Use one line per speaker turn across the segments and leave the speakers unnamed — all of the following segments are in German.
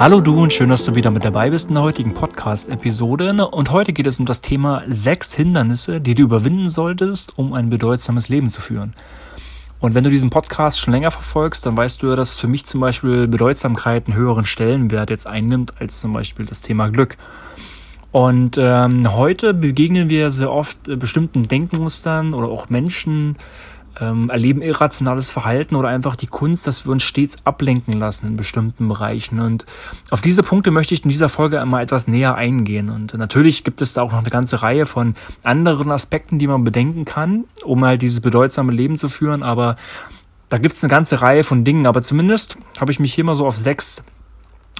Hallo du und schön, dass du wieder mit dabei bist in der heutigen Podcast-Episode. Und heute geht es um das Thema sechs Hindernisse, die du überwinden solltest, um ein bedeutsames Leben zu führen. Und wenn du diesen Podcast schon länger verfolgst, dann weißt du ja, dass für mich zum Beispiel Bedeutsamkeit einen höheren Stellenwert jetzt einnimmt als zum Beispiel das Thema Glück. Und ähm, heute begegnen wir sehr oft äh, bestimmten Denkmustern oder auch Menschen, ähm, erleben irrationales Verhalten oder einfach die Kunst, dass wir uns stets ablenken lassen in bestimmten Bereichen. Und auf diese Punkte möchte ich in dieser Folge einmal etwas näher eingehen. Und natürlich gibt es da auch noch eine ganze Reihe von anderen Aspekten, die man bedenken kann, um halt dieses bedeutsame Leben zu führen. Aber da gibt es eine ganze Reihe von Dingen. Aber zumindest habe ich mich hier mal so auf sechs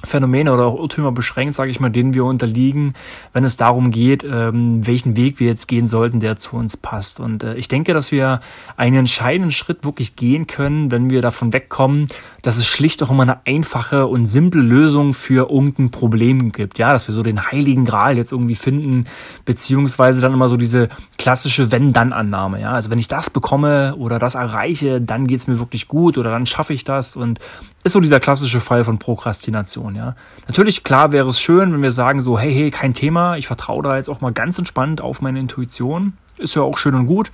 Phänomene oder auch Irrtümer beschränkt, sage ich mal, denen wir unterliegen, wenn es darum geht, ähm, welchen Weg wir jetzt gehen sollten, der zu uns passt. Und äh, ich denke, dass wir einen entscheidenden Schritt wirklich gehen können, wenn wir davon wegkommen, dass es schlicht auch immer eine einfache und simple Lösung für irgendein Problem gibt. Ja, dass wir so den heiligen Gral jetzt irgendwie finden, beziehungsweise dann immer so diese klassische Wenn-Dann-Annahme. Ja, also wenn ich das bekomme oder das erreiche, dann geht's mir wirklich gut oder dann schaffe ich das und ist so dieser klassische Fall von Prokrastination, ja. Natürlich, klar wäre es schön, wenn wir sagen so, hey, hey, kein Thema, ich vertraue da jetzt auch mal ganz entspannt auf meine Intuition. Ist ja auch schön und gut.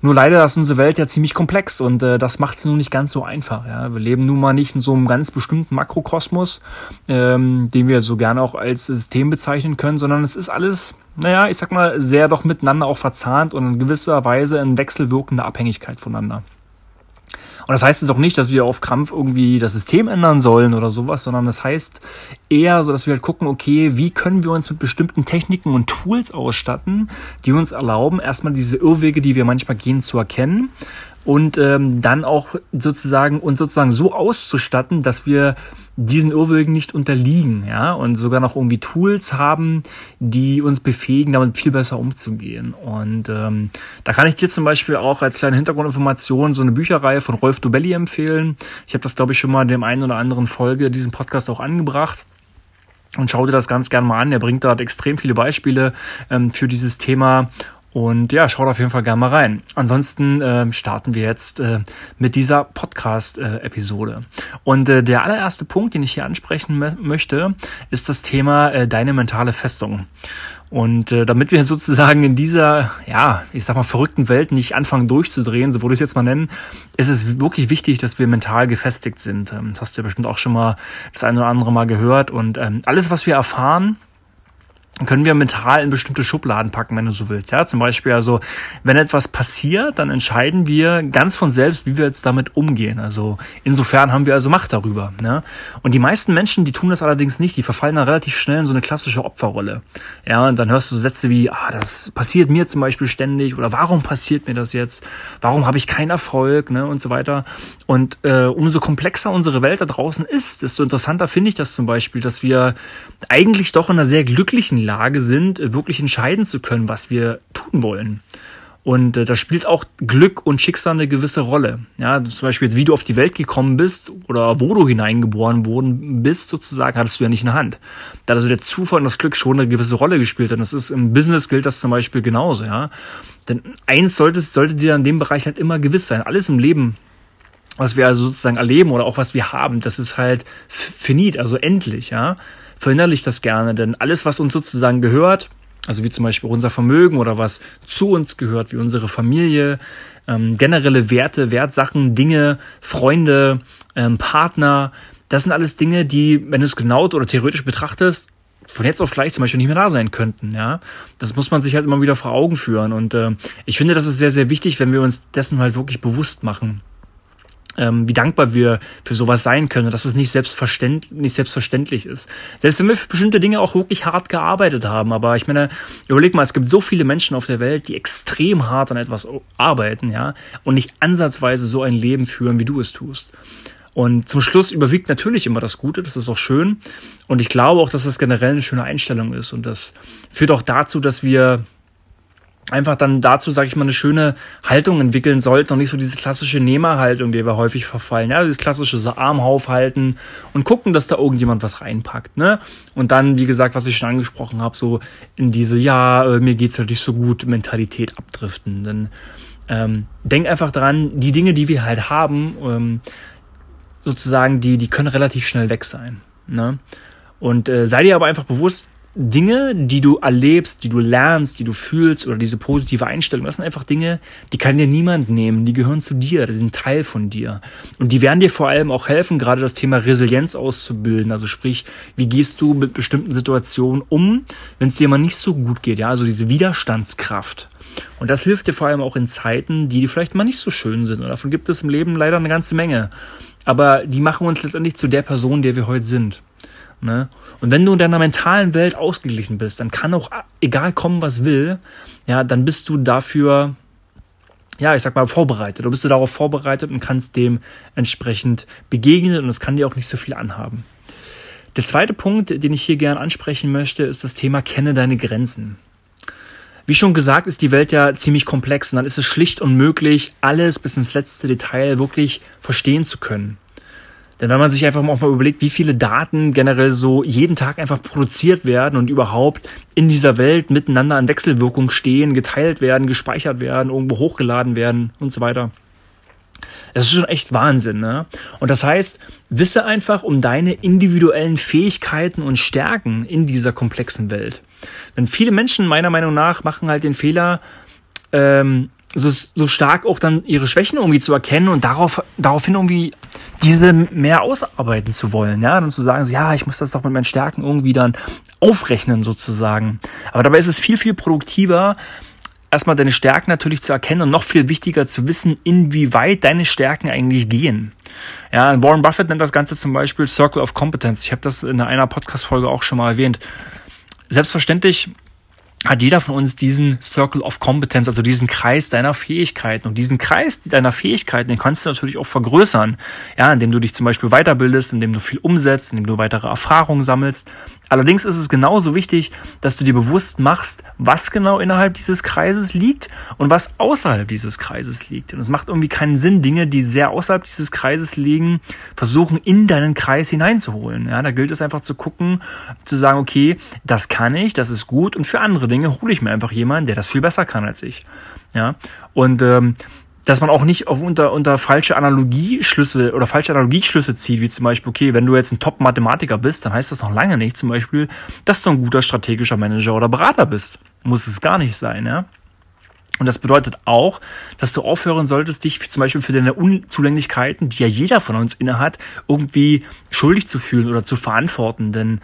Nur leider ist unsere Welt ja ziemlich komplex und äh, das macht es nun nicht ganz so einfach. Ja? Wir leben nun mal nicht in so einem ganz bestimmten Makrokosmos, ähm, den wir so gerne auch als System bezeichnen können, sondern es ist alles, naja, ich sag mal, sehr doch miteinander auch verzahnt und in gewisser Weise in wechselwirkender Abhängigkeit voneinander. Und das heißt jetzt auch nicht, dass wir auf Krampf irgendwie das System ändern sollen oder sowas, sondern das heißt eher so, dass wir halt gucken, okay, wie können wir uns mit bestimmten Techniken und Tools ausstatten, die uns erlauben, erstmal diese Irrwege, die wir manchmal gehen, zu erkennen und ähm, dann auch sozusagen uns sozusagen so auszustatten, dass wir diesen Irrwegen nicht unterliegen, ja, und sogar noch irgendwie Tools haben, die uns befähigen, damit viel besser umzugehen. Und ähm, da kann ich dir zum Beispiel auch als kleine Hintergrundinformation so eine Bücherreihe von Rolf Dobelli empfehlen. Ich habe das, glaube ich, schon mal in dem einen oder anderen Folge diesen Podcast auch angebracht. Und schau dir das ganz gerne mal an. Er bringt dort extrem viele Beispiele ähm, für dieses Thema und ja, schaut auf jeden Fall gerne mal rein. Ansonsten äh, starten wir jetzt äh, mit dieser Podcast-Episode. Und äh, der allererste Punkt, den ich hier ansprechen möchte, ist das Thema äh, deine mentale Festung. Und äh, damit wir sozusagen in dieser, ja, ich sag mal, verrückten Welt nicht anfangen durchzudrehen, so würde ich es jetzt mal nennen, ist es wirklich wichtig, dass wir mental gefestigt sind. Ähm, das hast du ja bestimmt auch schon mal das eine oder andere Mal gehört. Und ähm, alles, was wir erfahren, können wir mental in bestimmte Schubladen packen, wenn du so willst. Ja, zum Beispiel also, wenn etwas passiert, dann entscheiden wir ganz von selbst, wie wir jetzt damit umgehen. Also insofern haben wir also Macht darüber. Ne? Und die meisten Menschen, die tun das allerdings nicht. Die verfallen dann relativ schnell in so eine klassische Opferrolle. Ja, und dann hörst du Sätze wie, ah, das passiert mir zum Beispiel ständig oder warum passiert mir das jetzt? Warum habe ich keinen Erfolg? Ne? Und so weiter. Und äh, umso komplexer unsere Welt da draußen ist, desto interessanter finde ich das zum Beispiel, dass wir eigentlich doch in einer sehr glücklichen Lage sind, äh, wirklich entscheiden zu können, was wir tun wollen. Und äh, da spielt auch Glück und Schicksal eine gewisse Rolle. Ja, zum Beispiel jetzt, wie du auf die Welt gekommen bist oder wo du hineingeboren worden bist, sozusagen, hattest du ja nicht in der Hand. Da hat also der Zufall und das Glück schon eine gewisse Rolle gespielt. Und das ist im Business gilt das zum Beispiel genauso, ja. Denn eins sollte, sollte dir in dem Bereich halt immer gewiss sein. Alles im Leben was wir also sozusagen erleben oder auch was wir haben, das ist halt finit, also endlich, ja verinnerlicht das gerne, denn alles, was uns sozusagen gehört, also wie zum Beispiel unser Vermögen oder was zu uns gehört, wie unsere Familie, ähm, generelle Werte, Wertsachen, Dinge, Freunde, ähm, Partner, das sind alles Dinge, die, wenn du es genau oder theoretisch betrachtest, von jetzt auf gleich zum Beispiel nicht mehr da sein könnten, ja. Das muss man sich halt immer wieder vor Augen führen. Und äh, ich finde, das ist sehr, sehr wichtig, wenn wir uns dessen halt wirklich bewusst machen ähm, wie dankbar wir für sowas sein können, dass es nicht selbstverständlich, nicht selbstverständlich ist. Selbst wenn wir für bestimmte Dinge auch wirklich hart gearbeitet haben, aber ich meine, überleg mal, es gibt so viele Menschen auf der Welt, die extrem hart an etwas arbeiten, ja, und nicht ansatzweise so ein Leben führen, wie du es tust. Und zum Schluss überwiegt natürlich immer das Gute, das ist auch schön. Und ich glaube auch, dass das generell eine schöne Einstellung ist. Und das führt auch dazu, dass wir einfach dann dazu, sage ich mal, eine schöne Haltung entwickeln sollten und nicht so diese klassische Nehmerhaltung, die wir häufig verfallen. Ja, dieses klassische so Arm aufhalten und gucken, dass da irgendjemand was reinpackt. Ne? Und dann, wie gesagt, was ich schon angesprochen habe, so in diese, ja, äh, mir geht's halt nicht so gut, Mentalität abdriften. Denn ähm, denk einfach dran, die Dinge, die wir halt haben, ähm, sozusagen, die, die können relativ schnell weg sein. Ne? Und äh, sei dir aber einfach bewusst, Dinge, die du erlebst, die du lernst, die du fühlst oder diese positive Einstellung, das sind einfach Dinge, die kann dir niemand nehmen, die gehören zu dir, die sind Teil von dir. Und die werden dir vor allem auch helfen, gerade das Thema Resilienz auszubilden. Also sprich, wie gehst du mit bestimmten Situationen um, wenn es dir mal nicht so gut geht, ja, also diese Widerstandskraft. Und das hilft dir vor allem auch in Zeiten, die vielleicht mal nicht so schön sind. Und davon gibt es im Leben leider eine ganze Menge. Aber die machen uns letztendlich zu der Person, der wir heute sind. Ne? Und wenn du in deiner mentalen Welt ausgeglichen bist, dann kann auch egal kommen, was will, ja, dann bist du dafür, ja, ich sag mal, vorbereitet. Du bist du darauf vorbereitet und kannst dem entsprechend begegnen und es kann dir auch nicht so viel anhaben. Der zweite Punkt, den ich hier gerne ansprechen möchte, ist das Thema kenne deine Grenzen. Wie schon gesagt, ist die Welt ja ziemlich komplex und dann ist es schlicht unmöglich, alles bis ins letzte Detail wirklich verstehen zu können. Denn wenn man sich einfach auch mal überlegt, wie viele Daten generell so jeden Tag einfach produziert werden und überhaupt in dieser Welt miteinander in Wechselwirkung stehen, geteilt werden, gespeichert werden, irgendwo hochgeladen werden und so weiter. Das ist schon echt Wahnsinn, ne? Und das heißt, wisse einfach um deine individuellen Fähigkeiten und Stärken in dieser komplexen Welt. Denn viele Menschen meiner Meinung nach machen halt den Fehler, ähm, so, so stark auch dann ihre Schwächen irgendwie zu erkennen und darauf, daraufhin irgendwie diese mehr ausarbeiten zu wollen, ja, dann zu sagen, so, ja, ich muss das doch mit meinen Stärken irgendwie dann aufrechnen sozusagen. Aber dabei ist es viel, viel produktiver, erstmal deine Stärken natürlich zu erkennen und noch viel wichtiger zu wissen, inwieweit deine Stärken eigentlich gehen. Ja, Warren Buffett nennt das Ganze zum Beispiel Circle of Competence. Ich habe das in einer Podcast-Folge auch schon mal erwähnt. Selbstverständlich hat jeder von uns diesen Circle of Competence, also diesen Kreis deiner Fähigkeiten. Und diesen Kreis deiner Fähigkeiten, den kannst du natürlich auch vergrößern. Ja, indem du dich zum Beispiel weiterbildest, indem du viel umsetzt, indem du weitere Erfahrungen sammelst. Allerdings ist es genauso wichtig, dass du dir bewusst machst, was genau innerhalb dieses Kreises liegt und was außerhalb dieses Kreises liegt. Und es macht irgendwie keinen Sinn, Dinge, die sehr außerhalb dieses Kreises liegen, versuchen in deinen Kreis hineinzuholen. Ja, da gilt es einfach zu gucken, zu sagen, okay, das kann ich, das ist gut und für andere Dinge hole ich mir einfach jemanden, der das viel besser kann als ich. Ja, und ähm, dass man auch nicht auf unter, unter falsche Analogieschlüsse oder falsche Analogieschlüsse zieht, wie zum Beispiel, okay, wenn du jetzt ein Top-Mathematiker bist, dann heißt das noch lange nicht zum Beispiel, dass du ein guter strategischer Manager oder Berater bist. Muss es gar nicht sein, ja. Und das bedeutet auch, dass du aufhören solltest, dich zum Beispiel für deine Unzulänglichkeiten, die ja jeder von uns innehat, irgendwie schuldig zu fühlen oder zu verantworten. Denn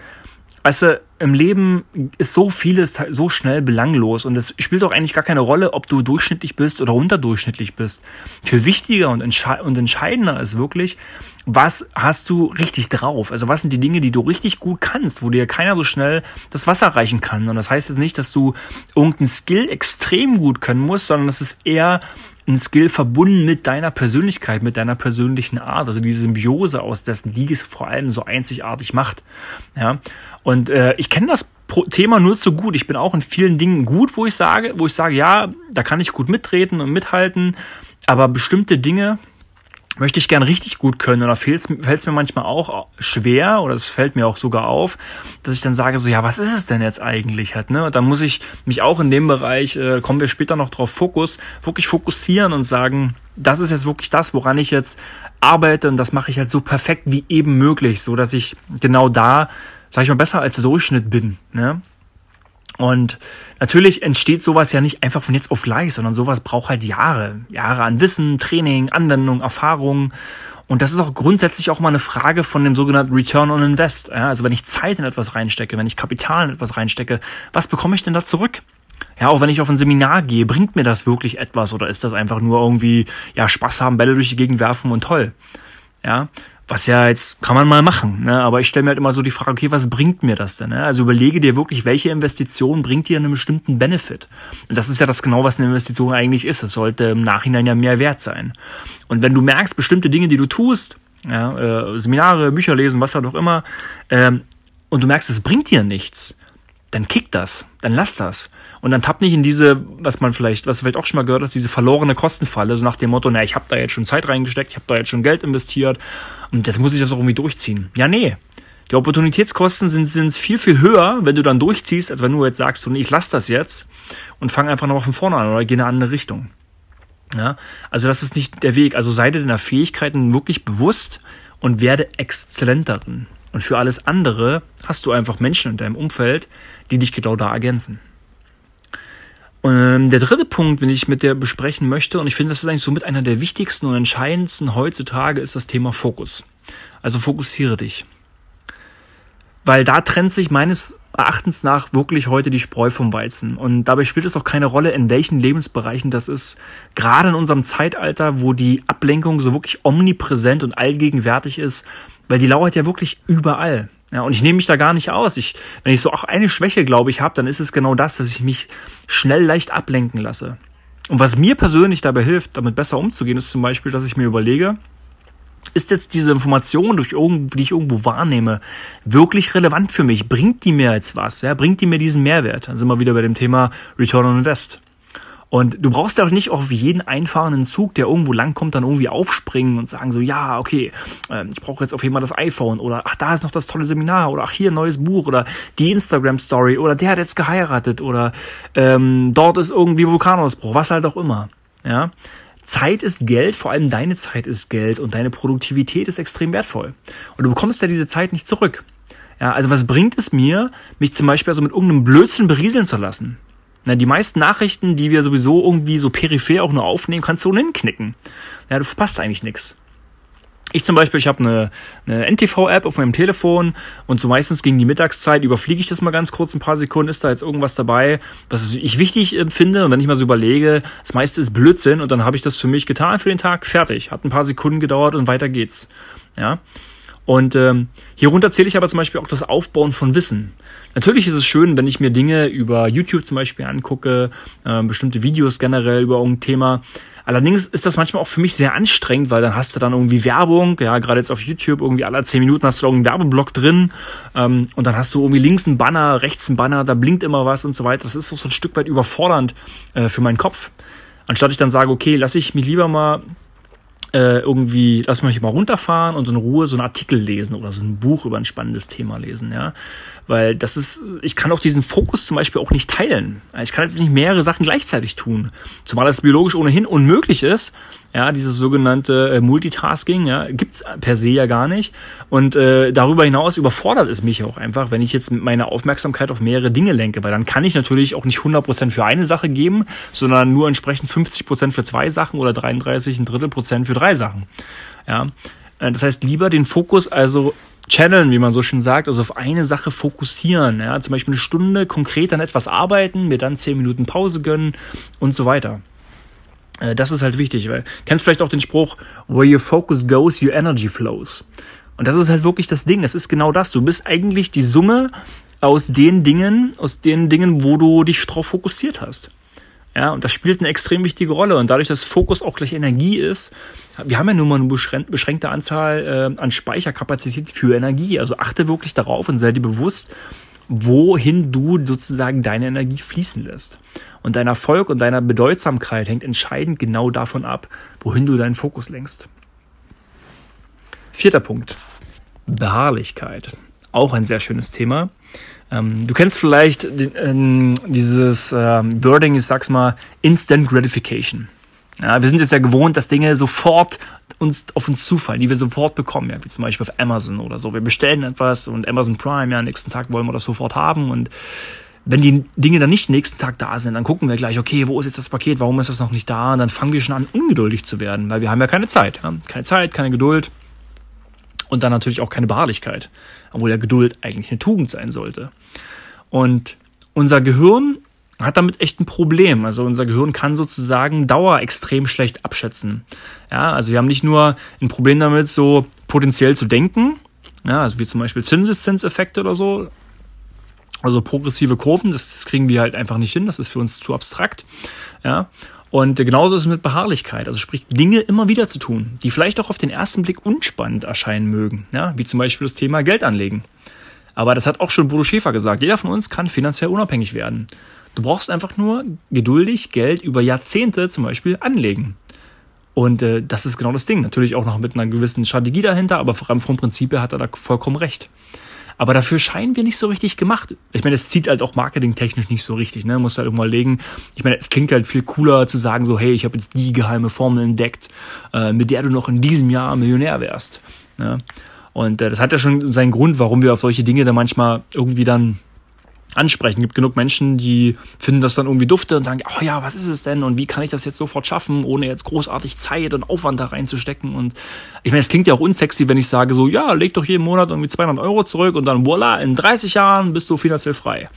weißt du, im Leben ist so vieles so schnell belanglos und es spielt auch eigentlich gar keine Rolle, ob du durchschnittlich bist oder unterdurchschnittlich bist. Viel wichtiger und, entsche und entscheidender ist wirklich, was hast du richtig drauf? Also was sind die Dinge, die du richtig gut kannst, wo dir keiner so schnell das Wasser reichen kann? Und das heißt jetzt nicht, dass du irgendeinen Skill extrem gut können musst, sondern das ist eher ein Skill verbunden mit deiner Persönlichkeit, mit deiner persönlichen Art, also diese Symbiose aus dessen, die es vor allem so einzigartig macht. Ja, und äh, ich kenne das Thema nur zu gut. Ich bin auch in vielen Dingen gut, wo ich sage, wo ich sage, ja, da kann ich gut mittreten und mithalten, aber bestimmte Dinge möchte ich gern richtig gut können da fällt es mir manchmal auch schwer oder es fällt mir auch sogar auf, dass ich dann sage so, ja, was ist es denn jetzt eigentlich halt, ne? Und dann muss ich mich auch in dem Bereich, äh, kommen wir später noch drauf, Fokus, wirklich fokussieren und sagen, das ist jetzt wirklich das, woran ich jetzt arbeite und das mache ich halt so perfekt wie eben möglich, so dass ich genau da, sag ich mal, besser als der Durchschnitt bin, ne? Und natürlich entsteht sowas ja nicht einfach von jetzt auf gleich, sondern sowas braucht halt Jahre. Jahre an Wissen, Training, Anwendung, Erfahrung. Und das ist auch grundsätzlich auch mal eine Frage von dem sogenannten Return on Invest. Ja, also wenn ich Zeit in etwas reinstecke, wenn ich Kapital in etwas reinstecke, was bekomme ich denn da zurück? Ja, auch wenn ich auf ein Seminar gehe, bringt mir das wirklich etwas oder ist das einfach nur irgendwie, ja, Spaß haben, Bälle durch die Gegend werfen und toll? Ja, was ja jetzt kann man mal machen, ne? aber ich stelle mir halt immer so die Frage, okay, was bringt mir das denn? Ne? Also überlege dir wirklich, welche Investition bringt dir einen bestimmten Benefit? Und das ist ja das genau, was eine Investition eigentlich ist. Es sollte im Nachhinein ja mehr wert sein. Und wenn du merkst, bestimmte Dinge, die du tust, ja, äh, Seminare, Bücher lesen, was halt auch immer, ähm, und du merkst, es bringt dir nichts, dann kick das, dann lass das. Und dann tapp nicht in diese, was man vielleicht, was vielleicht auch schon mal gehört hast, diese verlorene Kostenfalle, so nach dem Motto, na, ich habe da jetzt schon Zeit reingesteckt, ich habe da jetzt schon Geld investiert und jetzt muss ich das auch irgendwie durchziehen. Ja, nee. Die Opportunitätskosten sind, sind viel, viel höher, wenn du dann durchziehst, als wenn du jetzt sagst, so, nee, ich lass das jetzt und fang einfach noch von vorne an oder geh in eine andere Richtung. Ja, also das ist nicht der Weg. Also sei dir deiner Fähigkeiten wirklich bewusst und werde exzellent. Und für alles andere hast du einfach Menschen in deinem Umfeld, die dich genau da ergänzen. Und ähm, der dritte Punkt, den ich mit dir besprechen möchte, und ich finde, das ist eigentlich so mit einer der wichtigsten und entscheidendsten heutzutage, ist das Thema Fokus. Also fokussiere dich. Weil da trennt sich meines Erachtens nach wirklich heute die Spreu vom Weizen. Und dabei spielt es auch keine Rolle, in welchen Lebensbereichen das ist. Gerade in unserem Zeitalter, wo die Ablenkung so wirklich omnipräsent und allgegenwärtig ist, weil die lauert ja wirklich überall. Ja, und ich nehme mich da gar nicht aus. Ich, wenn ich so auch eine Schwäche, glaube ich, habe, dann ist es genau das, dass ich mich schnell leicht ablenken lasse. Und was mir persönlich dabei hilft, damit besser umzugehen, ist zum Beispiel, dass ich mir überlege, ist jetzt diese Information, die ich irgendwo wahrnehme, wirklich relevant für mich? Bringt die mir jetzt was? Ja? Bringt die mir diesen Mehrwert? Dann sind wir wieder bei dem Thema Return on Invest. Und du brauchst ja auch nicht auf jeden einfahrenden Zug, der irgendwo langkommt, dann irgendwie aufspringen und sagen so, ja, okay, äh, ich brauche jetzt auf jeden Fall das iPhone oder ach, da ist noch das tolle Seminar oder ach, hier ein neues Buch oder die Instagram-Story oder der hat jetzt geheiratet oder ähm, dort ist irgendwie Vulkanausbruch, was halt auch immer. Ja, Zeit ist Geld, vor allem deine Zeit ist Geld und deine Produktivität ist extrem wertvoll. Und du bekommst ja diese Zeit nicht zurück. Ja, also was bringt es mir, mich zum Beispiel also mit irgendeinem Blödsinn berieseln zu lassen? Na, die meisten Nachrichten, die wir sowieso irgendwie so peripher auch nur aufnehmen, kannst du ohnehin knicken. Ja, du verpasst eigentlich nichts. Ich zum Beispiel, ich habe eine, eine NTV-App auf meinem Telefon und so meistens gegen die Mittagszeit überfliege ich das mal ganz kurz ein paar Sekunden, ist da jetzt irgendwas dabei, was ich wichtig äh, finde und wenn ich mal so überlege, das meiste ist Blödsinn und dann habe ich das für mich getan für den Tag, fertig. Hat ein paar Sekunden gedauert und weiter geht's. Ja. Und ähm, hierunter zähle ich aber zum Beispiel auch das Aufbauen von Wissen. Natürlich ist es schön, wenn ich mir Dinge über YouTube zum Beispiel angucke, äh, bestimmte Videos generell über irgendein Thema. Allerdings ist das manchmal auch für mich sehr anstrengend, weil dann hast du dann irgendwie Werbung, ja, gerade jetzt auf YouTube, irgendwie alle zehn Minuten hast du irgendeinen Werbeblock drin ähm, und dann hast du irgendwie links einen Banner, rechts einen Banner, da blinkt immer was und so weiter. Das ist so ein Stück weit überfordernd äh, für meinen Kopf. Anstatt ich dann sage, okay, lass ich mich lieber mal äh, irgendwie, lass mich mal runterfahren und in Ruhe so einen Artikel lesen oder so ein Buch über ein spannendes Thema lesen, ja. Weil das ist, ich kann auch diesen Fokus zum Beispiel auch nicht teilen. Ich kann jetzt nicht mehrere Sachen gleichzeitig tun. Zumal das biologisch ohnehin unmöglich ist. Ja, dieses sogenannte äh, Multitasking, ja, gibt's per se ja gar nicht. Und äh, darüber hinaus überfordert es mich auch einfach, wenn ich jetzt meine Aufmerksamkeit auf mehrere Dinge lenke, weil dann kann ich natürlich auch nicht 100% für eine Sache geben, sondern nur entsprechend 50% für zwei Sachen oder 33 ein Drittel Prozent für drei Sachen. Ja, äh, das heißt, lieber den Fokus also channeln, wie man so schön sagt, also auf eine Sache fokussieren. Ja, zum Beispiel eine Stunde konkret an etwas arbeiten, mir dann zehn Minuten Pause gönnen und so weiter. Äh, das ist halt wichtig, weil kennst vielleicht auch den Spruch, where your focus goes, your energy flows. Und das ist halt wirklich das Ding. Das ist genau das. Du bist eigentlich die Summe aus den Dingen, aus den Dingen, wo du dich drauf fokussiert hast. Ja, und das spielt eine extrem wichtige Rolle. Und dadurch, dass Fokus auch gleich Energie ist, wir haben ja nur mal eine beschränkte Anzahl äh, an Speicherkapazität für Energie. Also achte wirklich darauf und sei dir bewusst, wohin du sozusagen deine Energie fließen lässt. Und dein Erfolg und deiner Bedeutsamkeit hängt entscheidend genau davon ab, wohin du deinen Fokus lenkst. Vierter Punkt. Beharrlichkeit. Auch ein sehr schönes Thema. Ähm, du kennst vielleicht ähm, dieses ähm, Wording, ich sag's mal, Instant Gratification. Ja, wir sind es ja gewohnt, dass Dinge sofort uns auf uns zufallen, die wir sofort bekommen, ja, wie zum Beispiel auf Amazon oder so. Wir bestellen etwas und Amazon Prime, ja, nächsten Tag wollen wir das sofort haben und wenn die Dinge dann nicht nächsten Tag da sind, dann gucken wir gleich, okay, wo ist jetzt das Paket, warum ist das noch nicht da? Und dann fangen wir schon an, ungeduldig zu werden, weil wir haben ja keine Zeit. Ja? Keine Zeit, keine Geduld und dann natürlich auch keine Beharrlichkeit, obwohl ja Geduld eigentlich eine Tugend sein sollte. Und unser Gehirn hat damit echt ein Problem. Also unser Gehirn kann sozusagen Dauer extrem schlecht abschätzen. Ja, also wir haben nicht nur ein Problem damit, so potenziell zu denken, ja, also wie zum Beispiel Zinseszinseffekte oder so, also progressive Kurven, das, das kriegen wir halt einfach nicht hin, das ist für uns zu abstrakt. Ja, und genauso ist es mit Beharrlichkeit, also sprich Dinge immer wieder zu tun, die vielleicht auch auf den ersten Blick unspannend erscheinen mögen, ja, wie zum Beispiel das Thema Geld anlegen. Aber das hat auch schon Bodo Schäfer gesagt, jeder von uns kann finanziell unabhängig werden. Du brauchst einfach nur geduldig Geld über Jahrzehnte zum Beispiel anlegen. Und äh, das ist genau das Ding. Natürlich auch noch mit einer gewissen Strategie dahinter, aber vor allem vom Prinzip her hat er da vollkommen recht. Aber dafür scheinen wir nicht so richtig gemacht. Ich meine, es zieht halt auch marketingtechnisch nicht so richtig, ne? Muss halt irgendwann legen. Ich meine, es klingt halt viel cooler zu sagen, so, hey, ich habe jetzt die geheime Formel entdeckt, äh, mit der du noch in diesem Jahr Millionär wärst. Ne? Und äh, das hat ja schon seinen Grund, warum wir auf solche Dinge dann manchmal irgendwie dann ansprechen. Es gibt genug Menschen, die finden das dann irgendwie dufte und sagen, oh ja, was ist es denn und wie kann ich das jetzt sofort schaffen, ohne jetzt großartig Zeit und Aufwand da reinzustecken. Und ich meine, es klingt ja auch unsexy, wenn ich sage so, ja, leg doch jeden Monat irgendwie 200 Euro zurück und dann voila, in 30 Jahren bist du finanziell frei.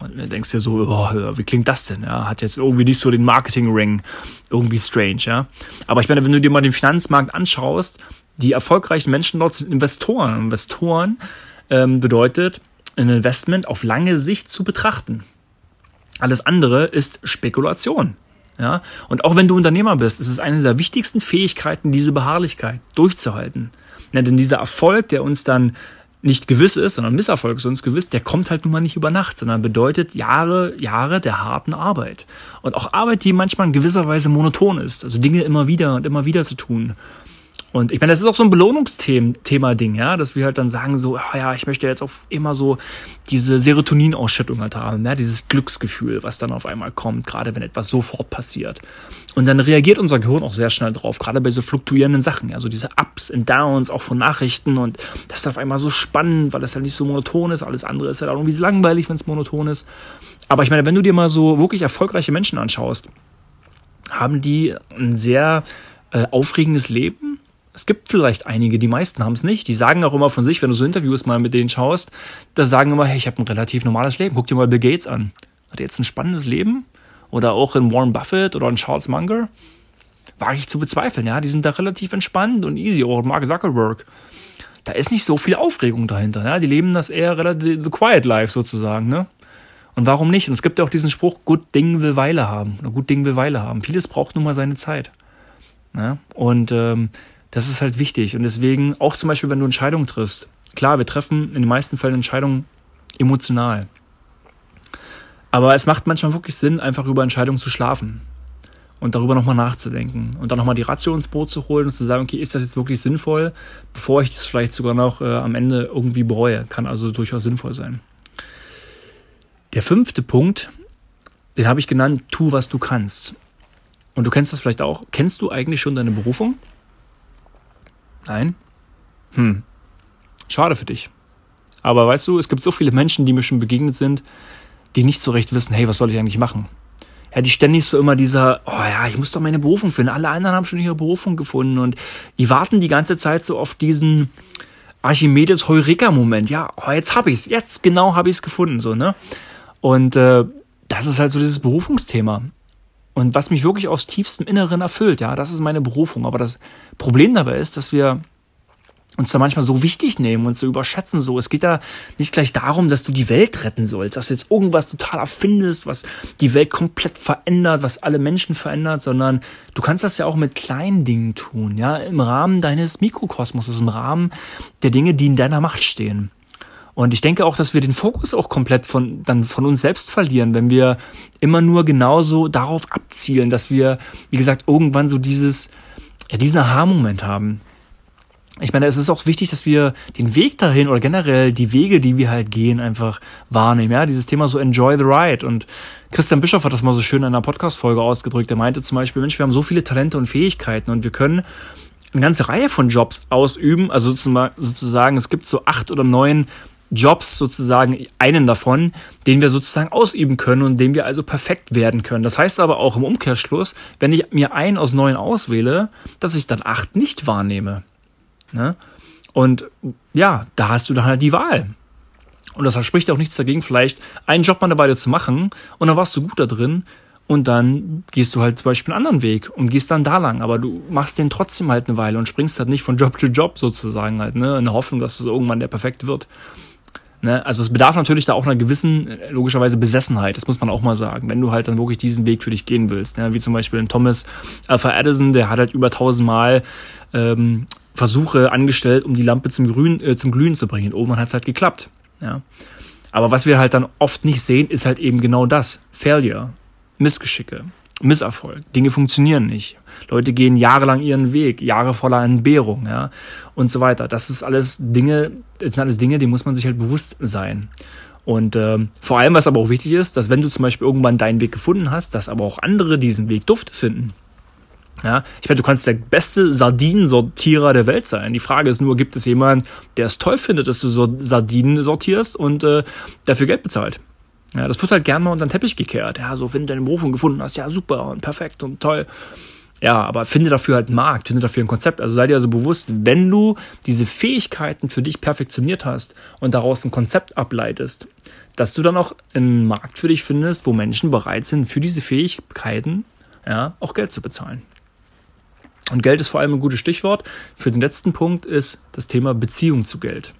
Und du denkst dir so, oh, wie klingt das denn? Ja, hat jetzt irgendwie nicht so den Marketing-Ring, irgendwie strange, ja. Aber ich meine, wenn du dir mal den Finanzmarkt anschaust, die erfolgreichen Menschen dort sind Investoren. Investoren ähm, bedeutet, ein Investment auf lange Sicht zu betrachten. Alles andere ist Spekulation. Ja? Und auch wenn du Unternehmer bist, ist es eine der wichtigsten Fähigkeiten, diese Beharrlichkeit durchzuhalten. Ja, denn dieser Erfolg, der uns dann nicht gewiss ist, sondern Misserfolg ist uns gewiss, der kommt halt nun mal nicht über Nacht, sondern bedeutet Jahre, Jahre der harten Arbeit. Und auch Arbeit, die manchmal in gewisser Weise monoton ist. Also Dinge immer wieder und immer wieder zu tun. Und ich meine, das ist auch so ein Belohnungsthema-Ding, ja, dass wir halt dann sagen so, oh ja, ich möchte jetzt auf immer so diese Serotoninausschüttung halt haben, ja, dieses Glücksgefühl, was dann auf einmal kommt, gerade wenn etwas sofort passiert. Und dann reagiert unser Gehirn auch sehr schnell drauf, gerade bei so fluktuierenden Sachen, ja, so diese Ups und Downs, auch von Nachrichten und das ist auf einmal so spannend, weil das ja nicht so monoton ist, alles andere ist ja halt irgendwie langweilig, wenn es monoton ist. Aber ich meine, wenn du dir mal so wirklich erfolgreiche Menschen anschaust, haben die ein sehr äh, aufregendes Leben, es gibt vielleicht einige, die meisten haben es nicht. Die sagen auch immer von sich, wenn du so Interviews mal mit denen schaust, da sagen immer, hey, ich habe ein relativ normales Leben. Guck dir mal Bill Gates an. Hat er jetzt ein spannendes Leben? Oder auch in Warren Buffett oder in Charles Munger? Wage ich zu bezweifeln, ja. Die sind da relativ entspannt und easy. Auch Mark Zuckerberg. Da ist nicht so viel Aufregung dahinter, ja. Die leben das eher relativ the quiet life sozusagen, ne? Und warum nicht? Und es gibt ja auch diesen Spruch, gut Ding will Weile haben. Gut Ding will Weile haben. Vieles braucht nun mal seine Zeit. Ne? Und ähm, das ist halt wichtig. Und deswegen, auch zum Beispiel, wenn du Entscheidungen triffst. Klar, wir treffen in den meisten Fällen Entscheidungen emotional. Aber es macht manchmal wirklich Sinn, einfach über Entscheidungen zu schlafen und darüber nochmal nachzudenken und dann nochmal die Ratio ins Boot zu holen und zu sagen, okay, ist das jetzt wirklich sinnvoll, bevor ich das vielleicht sogar noch äh, am Ende irgendwie bereue. Kann also durchaus sinnvoll sein. Der fünfte Punkt, den habe ich genannt, tu, was du kannst. Und du kennst das vielleicht auch. Kennst du eigentlich schon deine Berufung? Nein? Hm. Schade für dich. Aber weißt du, es gibt so viele Menschen, die mir schon begegnet sind, die nicht so recht wissen, hey, was soll ich eigentlich machen? Ja, die ständig so immer dieser, oh ja, ich muss doch meine Berufung finden. Alle anderen haben schon ihre Berufung gefunden und die warten die ganze Zeit so auf diesen Archimedes Heureka Moment. Ja, oh, jetzt hab ich's, jetzt genau habe ich's gefunden, so, ne? Und äh, das ist halt so dieses Berufungsthema. Und was mich wirklich aus tiefstem Inneren erfüllt, ja, das ist meine Berufung. Aber das Problem dabei ist, dass wir uns da manchmal so wichtig nehmen und so überschätzen so. Es geht da nicht gleich darum, dass du die Welt retten sollst, dass du jetzt irgendwas total erfindest, was die Welt komplett verändert, was alle Menschen verändert, sondern du kannst das ja auch mit kleinen Dingen tun, ja, im Rahmen deines Mikrokosmoses, im Rahmen der Dinge, die in deiner Macht stehen. Und ich denke auch, dass wir den Fokus auch komplett von, dann von uns selbst verlieren, wenn wir immer nur genauso darauf abzielen, dass wir, wie gesagt, irgendwann so dieses, ja, diesen Aha-Moment haben. Ich meine, es ist auch wichtig, dass wir den Weg dahin oder generell die Wege, die wir halt gehen, einfach wahrnehmen. Ja, dieses Thema so enjoy the ride. Und Christian Bischoff hat das mal so schön in einer Podcast-Folge ausgedrückt. Er meinte zum Beispiel, Mensch, wir haben so viele Talente und Fähigkeiten und wir können eine ganze Reihe von Jobs ausüben. Also sozusagen, es gibt so acht oder neun Jobs sozusagen einen davon, den wir sozusagen ausüben können und den wir also perfekt werden können. Das heißt aber auch im Umkehrschluss, wenn ich mir einen aus neun auswähle, dass ich dann acht nicht wahrnehme. Ne? Und ja, da hast du dann halt die Wahl. Und das spricht auch nichts dagegen, vielleicht einen Job mal dabei zu machen und dann warst du gut da drin und dann gehst du halt zum Beispiel einen anderen Weg und gehst dann da lang, aber du machst den trotzdem halt eine Weile und springst halt nicht von Job zu Job sozusagen halt, ne, in der Hoffnung, dass es irgendwann der perfekt wird. Ne? Also es bedarf natürlich da auch einer gewissen, äh, logischerweise Besessenheit, das muss man auch mal sagen, wenn du halt dann wirklich diesen Weg für dich gehen willst. Ne? Wie zum Beispiel ein Thomas Alpha Edison, der hat halt über tausendmal ähm, Versuche angestellt, um die Lampe zum, Grün, äh, zum Glühen zu bringen. Irgendwann hat es halt geklappt. Ja? Aber was wir halt dann oft nicht sehen, ist halt eben genau das. Failure, Missgeschicke. Misserfolg. Dinge funktionieren nicht. Leute gehen jahrelang ihren Weg, Jahre voller Entbehrung, ja, und so weiter. Das ist alles Dinge, das sind alles Dinge, die muss man sich halt bewusst sein. Und ähm, vor allem, was aber auch wichtig ist, dass wenn du zum Beispiel irgendwann deinen Weg gefunden hast, dass aber auch andere diesen Weg Duft finden. Ja, ich meine, du kannst der beste Sardinensortierer der Welt sein. Die Frage ist nur, gibt es jemanden, der es toll findet, dass du so Sardinen sortierst und äh, dafür Geld bezahlt? Ja, das wird halt gern mal unter den Teppich gekehrt. Ja, so, wenn du deine Berufung gefunden hast, ja, super und perfekt und toll. Ja, aber finde dafür halt einen Markt, finde dafür ein Konzept. Also sei dir also bewusst, wenn du diese Fähigkeiten für dich perfektioniert hast und daraus ein Konzept ableitest, dass du dann auch einen Markt für dich findest, wo Menschen bereit sind, für diese Fähigkeiten ja, auch Geld zu bezahlen. Und Geld ist vor allem ein gutes Stichwort. Für den letzten Punkt ist das Thema Beziehung zu Geld.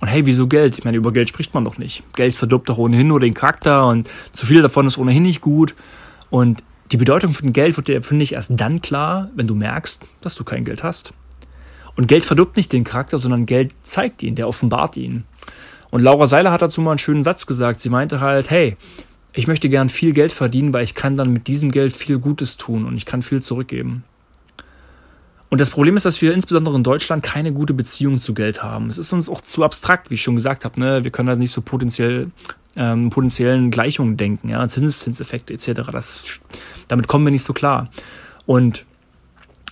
Und hey, wieso Geld? Ich meine, über Geld spricht man doch nicht. Geld verdirbt doch ohnehin nur den Charakter und zu viel davon ist ohnehin nicht gut. Und die Bedeutung von Geld wird dir, finde ich, erst dann klar, wenn du merkst, dass du kein Geld hast. Und Geld verdirbt nicht den Charakter, sondern Geld zeigt ihn, der offenbart ihn. Und Laura Seiler hat dazu mal einen schönen Satz gesagt. Sie meinte halt, hey, ich möchte gern viel Geld verdienen, weil ich kann dann mit diesem Geld viel Gutes tun und ich kann viel zurückgeben. Und das Problem ist, dass wir insbesondere in Deutschland keine gute Beziehung zu Geld haben. Es ist uns auch zu abstrakt, wie ich schon gesagt habe. Ne? Wir können halt nicht so potenziell ähm, potenziellen Gleichungen denken, ja, Zinseszinseffekte etc. Das, damit kommen wir nicht so klar. Und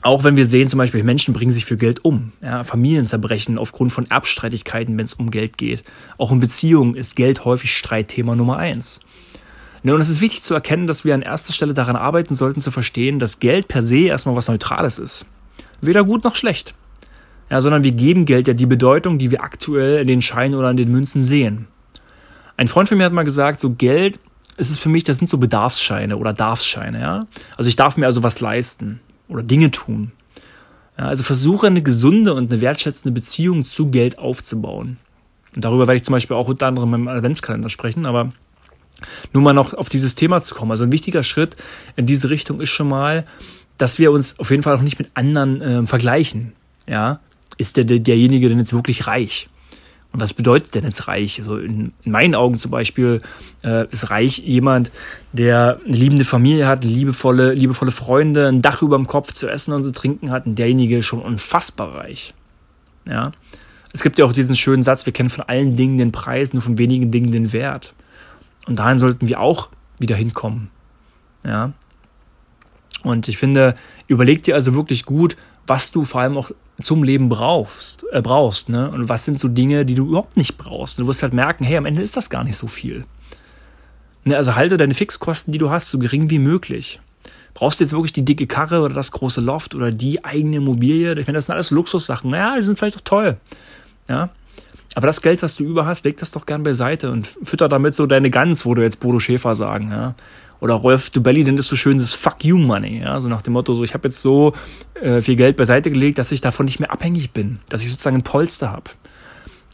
auch wenn wir sehen, zum Beispiel Menschen bringen sich für Geld um, ja, Familien zerbrechen aufgrund von Erbstreitigkeiten, wenn es um Geld geht. Auch in Beziehungen ist Geld häufig Streitthema Nummer eins. Ne, und es ist wichtig zu erkennen, dass wir an erster Stelle daran arbeiten sollten, zu verstehen, dass Geld per se erstmal was Neutrales ist. Weder gut noch schlecht. Ja, sondern wir geben Geld ja die Bedeutung, die wir aktuell in den Scheinen oder in den Münzen sehen. Ein Freund von mir hat mal gesagt, so Geld ist es für mich, das sind so Bedarfsscheine oder Darfsscheine, ja. Also ich darf mir also was leisten oder Dinge tun. Ja, also versuche eine gesunde und eine wertschätzende Beziehung zu Geld aufzubauen. Und darüber werde ich zum Beispiel auch unter anderem im Adventskalender sprechen, aber nur mal noch auf dieses Thema zu kommen. Also ein wichtiger Schritt in diese Richtung ist schon mal, dass wir uns auf jeden Fall auch nicht mit anderen äh, vergleichen. Ja, ist der, der, derjenige denn jetzt wirklich reich? Und was bedeutet denn jetzt reich? Also in, in meinen Augen zum Beispiel äh, ist reich jemand, der eine liebende Familie hat, liebevolle, liebevolle Freunde, ein Dach über dem Kopf zu essen und zu trinken hat. Und derjenige schon unfassbar reich. Ja. Es gibt ja auch diesen schönen Satz, wir kennen von allen Dingen den Preis, nur von wenigen Dingen den Wert. Und dahin sollten wir auch wieder hinkommen. Ja. Und ich finde, überleg dir also wirklich gut, was du vor allem auch zum Leben brauchst, äh, brauchst, ne? Und was sind so Dinge, die du überhaupt nicht brauchst? Und du wirst halt merken, hey, am Ende ist das gar nicht so viel. Ne? Also halte deine Fixkosten, die du hast, so gering wie möglich. Brauchst du jetzt wirklich die dicke Karre oder das große Loft oder die eigene Immobilie? Ich meine, das sind alles Luxussachen. Naja, die sind vielleicht auch toll. Ja. Aber das Geld, was du über hast, leg das doch gern beiseite und fütter damit so deine Gans, wo du jetzt Bodo Schäfer sagen, ja. Oder Rolf Dubelli nennt es so schön das Fuck You Money, ja. So nach dem Motto, so ich habe jetzt so äh, viel Geld beiseite gelegt, dass ich davon nicht mehr abhängig bin, dass ich sozusagen ein Polster habe.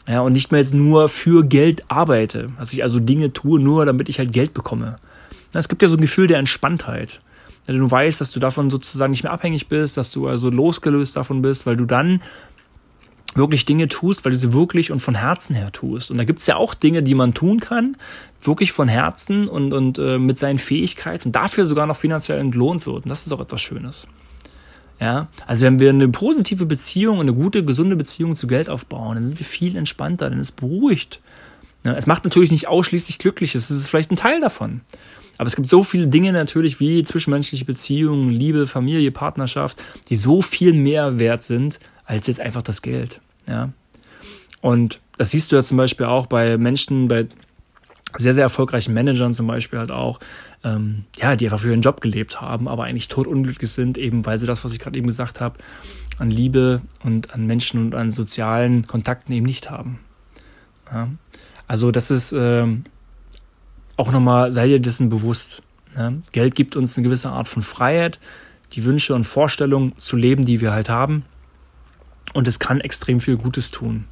Ja, und nicht mehr jetzt nur für Geld arbeite, dass ich also Dinge tue, nur damit ich halt Geld bekomme. Ja, es gibt ja so ein Gefühl der Entspanntheit. Ja, du weißt, dass du davon sozusagen nicht mehr abhängig bist, dass du also losgelöst davon bist, weil du dann wirklich Dinge tust, weil du sie wirklich und von Herzen her tust. Und da gibt's ja auch Dinge, die man tun kann, wirklich von Herzen und, und äh, mit seinen Fähigkeiten und dafür sogar noch finanziell entlohnt wird. Und das ist doch etwas Schönes. Ja, also wenn wir eine positive Beziehung, eine gute, gesunde Beziehung zu Geld aufbauen, dann sind wir viel entspannter, dann ist es beruhigt. Ja, es macht natürlich nicht ausschließlich glücklich, es ist vielleicht ein Teil davon. Aber es gibt so viele Dinge natürlich wie zwischenmenschliche Beziehungen, Liebe, Familie, Partnerschaft, die so viel mehr wert sind als jetzt einfach das Geld. Ja. Und das siehst du ja zum Beispiel auch bei Menschen, bei sehr, sehr erfolgreichen Managern zum Beispiel halt auch, ähm, ja, die einfach für ihren Job gelebt haben, aber eigentlich totunglücklich sind, eben weil sie das, was ich gerade eben gesagt habe, an Liebe und an Menschen und an sozialen Kontakten eben nicht haben. Ja. Also das ist ähm, auch nochmal, sei dir dessen bewusst. Ja. Geld gibt uns eine gewisse Art von Freiheit, die Wünsche und Vorstellungen zu leben, die wir halt haben. Und es kann extrem viel Gutes tun.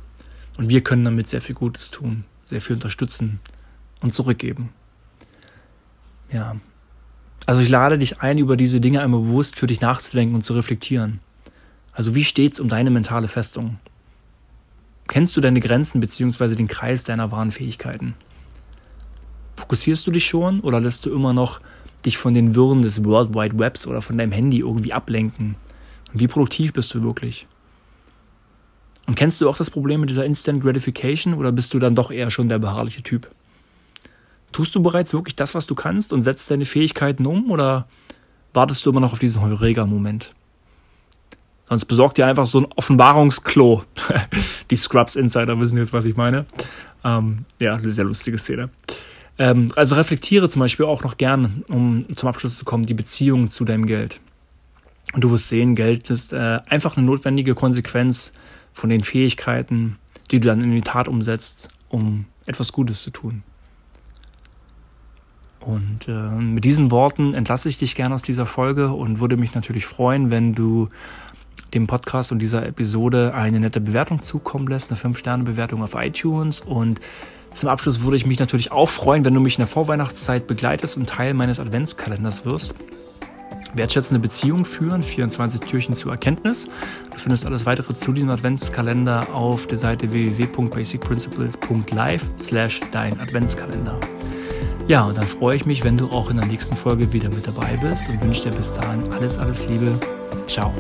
Und wir können damit sehr viel Gutes tun, sehr viel unterstützen und zurückgeben. Ja. Also ich lade dich ein, über diese Dinge einmal bewusst für dich nachzudenken und zu reflektieren. Also wie steht's um deine mentale Festung? Kennst du deine Grenzen bzw. den Kreis deiner wahren Fähigkeiten? Fokussierst du dich schon oder lässt du immer noch dich von den Wirren des World Wide Webs oder von deinem Handy irgendwie ablenken? Und wie produktiv bist du wirklich? Und kennst du auch das Problem mit dieser Instant Gratification oder bist du dann doch eher schon der beharrliche Typ? Tust du bereits wirklich das, was du kannst und setzt deine Fähigkeiten um oder wartest du immer noch auf diesen Heureka-Moment. Sonst besorgt ihr einfach so ein Offenbarungsklo. Die Scrubs Insider wissen jetzt, was ich meine. Ähm, ja, eine sehr lustige Szene. Ähm, also reflektiere zum Beispiel auch noch gern, um zum Abschluss zu kommen, die Beziehung zu deinem Geld. Und du wirst sehen, Geld ist äh, einfach eine notwendige Konsequenz von den Fähigkeiten, die du dann in die Tat umsetzt, um etwas Gutes zu tun. Und äh, mit diesen Worten entlasse ich dich gerne aus dieser Folge und würde mich natürlich freuen, wenn du dem Podcast und dieser Episode eine nette Bewertung zukommen lässt, eine 5-Sterne-Bewertung auf iTunes. Und zum Abschluss würde ich mich natürlich auch freuen, wenn du mich in der Vorweihnachtszeit begleitest und Teil meines Adventskalenders wirst. Wertschätzende Beziehung führen, 24 Türchen zur Erkenntnis. Du findest alles weitere zu diesem Adventskalender auf der Seite www.basicprinciples.live slash dein Adventskalender. Ja, und dann freue ich mich, wenn du auch in der nächsten Folge wieder mit dabei bist und wünsche dir bis dahin alles, alles Liebe. Ciao.